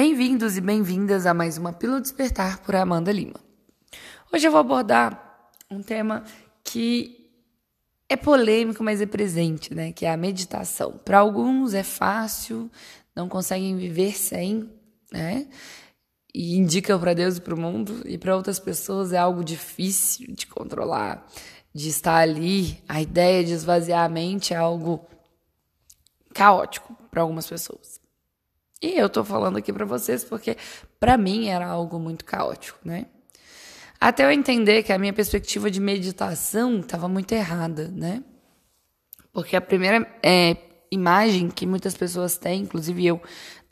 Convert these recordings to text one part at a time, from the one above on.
Bem-vindos e bem-vindas a mais uma Pílula Despertar por Amanda Lima. Hoje eu vou abordar um tema que é polêmico, mas é presente, né? Que é a meditação. Para alguns é fácil, não conseguem viver sem, né? E indicam para Deus e para o mundo, e para outras pessoas é algo difícil de controlar, de estar ali. A ideia de esvaziar a mente é algo caótico para algumas pessoas. E eu tô falando aqui para vocês porque para mim era algo muito caótico, né? Até eu entender que a minha perspectiva de meditação estava muito errada, né? Porque a primeira é, imagem que muitas pessoas têm, inclusive eu,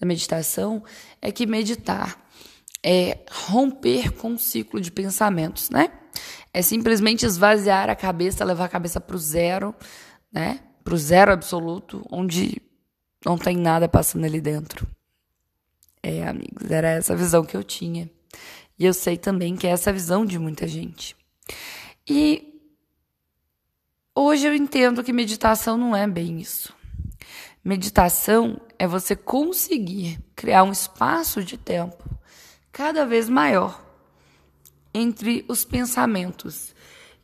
da meditação, é que meditar é romper com um ciclo de pensamentos, né? É simplesmente esvaziar a cabeça, levar a cabeça para o zero, né? Para o zero absoluto, onde não tem nada passando ali dentro. É, amigos, era essa visão que eu tinha. E eu sei também que é essa visão de muita gente. E hoje eu entendo que meditação não é bem isso. Meditação é você conseguir criar um espaço de tempo cada vez maior entre os pensamentos.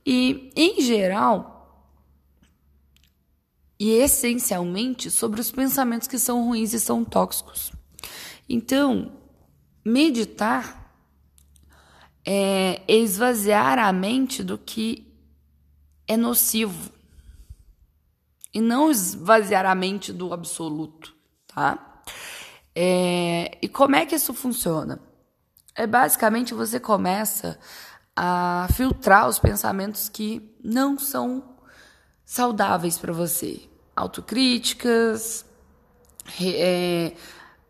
E, em geral, e essencialmente sobre os pensamentos que são ruins e são tóxicos. Então, meditar é esvaziar a mente do que é nocivo e não esvaziar a mente do absoluto, tá? É, e como é que isso funciona? É basicamente você começa a filtrar os pensamentos que não são saudáveis para você, autocríticas, é,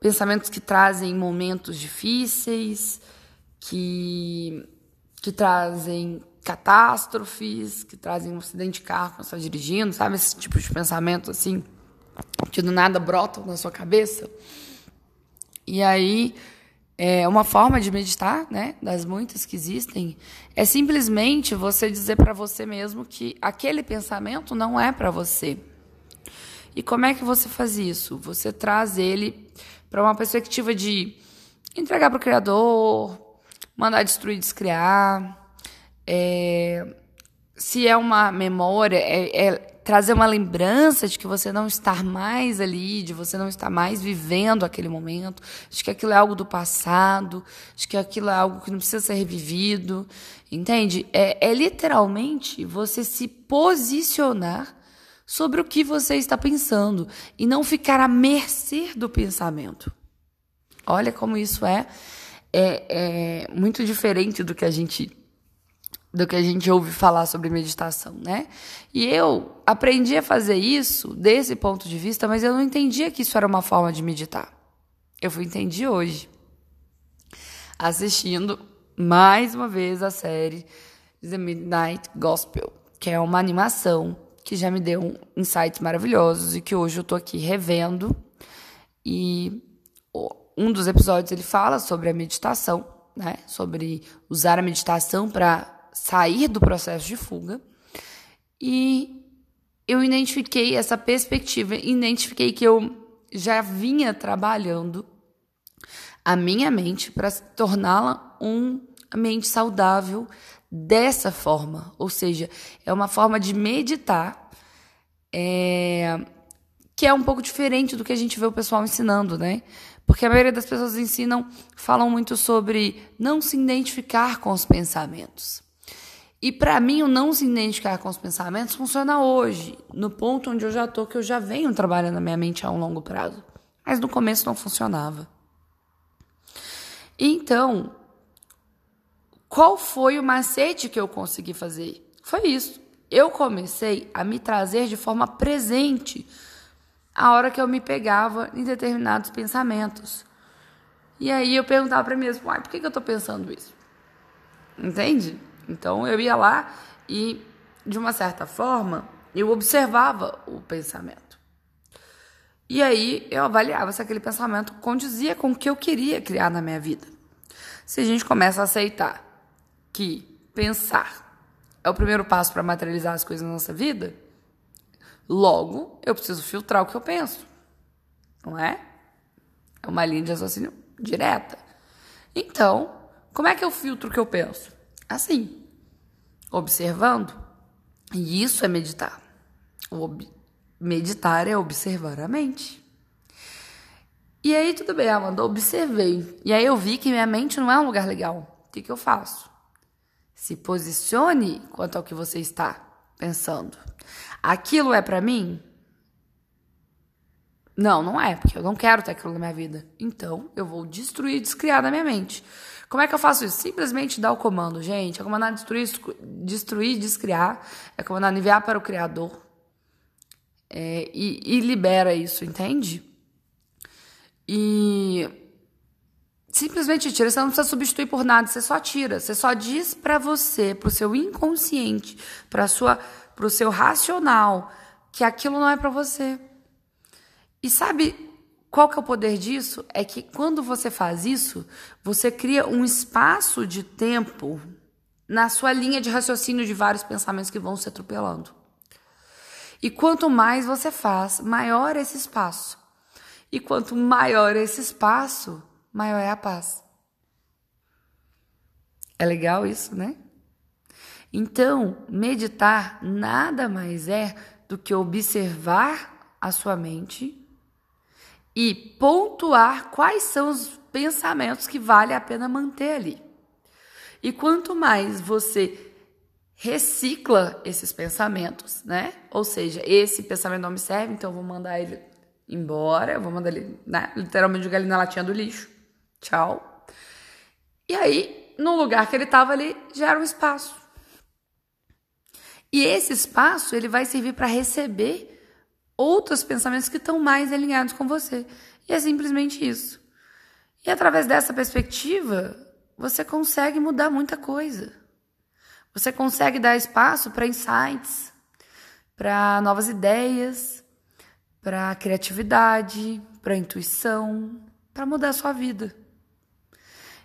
pensamentos que trazem momentos difíceis, que, que trazem catástrofes, que trazem um acidente de carro quando você está dirigindo, sabe? Esse tipo de pensamento assim, que do nada brotam na sua cabeça. E aí, é uma forma de meditar, né, das muitas que existem, é simplesmente você dizer para você mesmo que aquele pensamento não é para você. E como é que você faz isso? Você traz ele para uma perspectiva de entregar para o criador, mandar destruir, descriar. É, se é uma memória, é, é, trazer uma lembrança de que você não está mais ali, de você não estar mais vivendo aquele momento, de que aquilo é algo do passado, de que aquilo é algo que não precisa ser revivido, entende? É, é literalmente você se posicionar sobre o que você está pensando e não ficar à mercê do pensamento. Olha como isso é, é, é muito diferente do que a gente do que a gente ouve falar sobre meditação, né? E eu aprendi a fazer isso desse ponto de vista, mas eu não entendia que isso era uma forma de meditar. Eu fui entendi hoje, assistindo mais uma vez a série The Midnight Gospel, que é uma animação que já me deu insights maravilhosos e que hoje eu tô aqui revendo. E um dos episódios ele fala sobre a meditação, né? Sobre usar a meditação para sair do processo de fuga. E eu identifiquei essa perspectiva, identifiquei que eu já vinha trabalhando a minha mente para torná-la um mente saudável dessa forma, ou seja, é uma forma de meditar é, que é um pouco diferente do que a gente vê o pessoal ensinando, né? Porque a maioria das pessoas ensinam, falam muito sobre não se identificar com os pensamentos. E para mim, o não se identificar com os pensamentos funciona hoje, no ponto onde eu já tô, que eu já venho trabalhando a minha mente a um longo prazo. Mas no começo não funcionava. Então, qual foi o macete que eu consegui fazer? Foi isso. Eu comecei a me trazer de forma presente a hora que eu me pegava em determinados pensamentos. E aí eu perguntava para mim mesmo, por que, que eu estou pensando isso? Entende? Então eu ia lá e, de uma certa forma, eu observava o pensamento. E aí eu avaliava se aquele pensamento condizia com o que eu queria criar na minha vida. Se a gente começa a aceitar que pensar é o primeiro passo para materializar as coisas na nossa vida, logo eu preciso filtrar o que eu penso. Não é? É uma linha de raciocínio direta. Então, como é que eu filtro o que eu penso? Assim, observando. E isso é meditar. Ob meditar é observar a mente. E aí, tudo bem, Amanda, observei. E aí eu vi que minha mente não é um lugar legal. O que, que eu faço? Se posicione quanto ao que você está pensando. Aquilo é para mim? Não, não é, porque eu não quero ter aquilo na minha vida. Então, eu vou destruir e descriar da minha mente. Como é que eu faço isso? Simplesmente dar o comando, gente. É comandar destruir, destruir, descriar. É comandar enviar para o Criador. É, e, e libera isso, entende? E simplesmente tira, você não precisa substituir por nada, você só tira, você só diz para você, pro seu inconsciente, para sua pro seu racional que aquilo não é para você. E sabe qual que é o poder disso? É que quando você faz isso, você cria um espaço de tempo na sua linha de raciocínio de vários pensamentos que vão se atropelando. E quanto mais você faz, maior esse espaço. E quanto maior esse espaço, maior é a paz. É legal isso, né? Então, meditar nada mais é do que observar a sua mente e pontuar quais são os pensamentos que vale a pena manter ali. E quanto mais você recicla esses pensamentos, né? Ou seja, esse pensamento não me serve, então eu vou mandar ele embora, eu vou mandar ele, né? literalmente jogar ele na latinha do lixo. Tchau. E aí, no lugar que ele estava ali, gera um espaço. E esse espaço, ele vai servir para receber outros pensamentos que estão mais alinhados com você. E é simplesmente isso. E através dessa perspectiva, você consegue mudar muita coisa. Você consegue dar espaço para insights, para novas ideias, para criatividade, para intuição, para mudar a sua vida.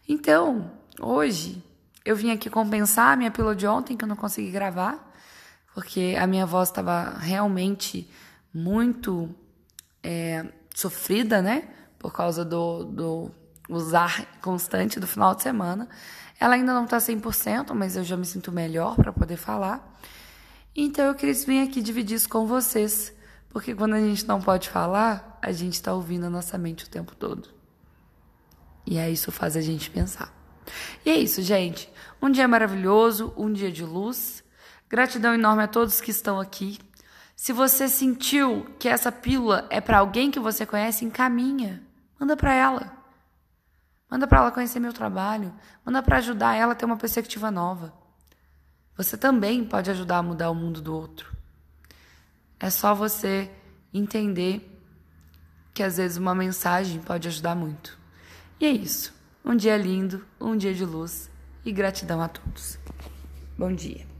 Então, hoje eu vim aqui compensar a minha pílula de ontem que eu não consegui gravar, porque a minha voz estava realmente muito é, sofrida, né? Por causa do, do usar constante do final de semana. Ela ainda não está 100%, mas eu já me sinto melhor para poder falar. Então eu queria vir aqui dividir isso com vocês, porque quando a gente não pode falar, a gente está ouvindo a nossa mente o tempo todo. E aí isso faz a gente pensar. E é isso, gente. Um dia maravilhoso, um dia de luz. Gratidão enorme a todos que estão aqui. Se você sentiu que essa pílula é para alguém que você conhece, encaminha. Manda para ela. Manda para ela conhecer meu trabalho. Manda para ajudar ela a ter uma perspectiva nova. Você também pode ajudar a mudar o mundo do outro. É só você entender que às vezes uma mensagem pode ajudar muito. E é isso. Um dia lindo, um dia de luz e gratidão a todos. Bom dia.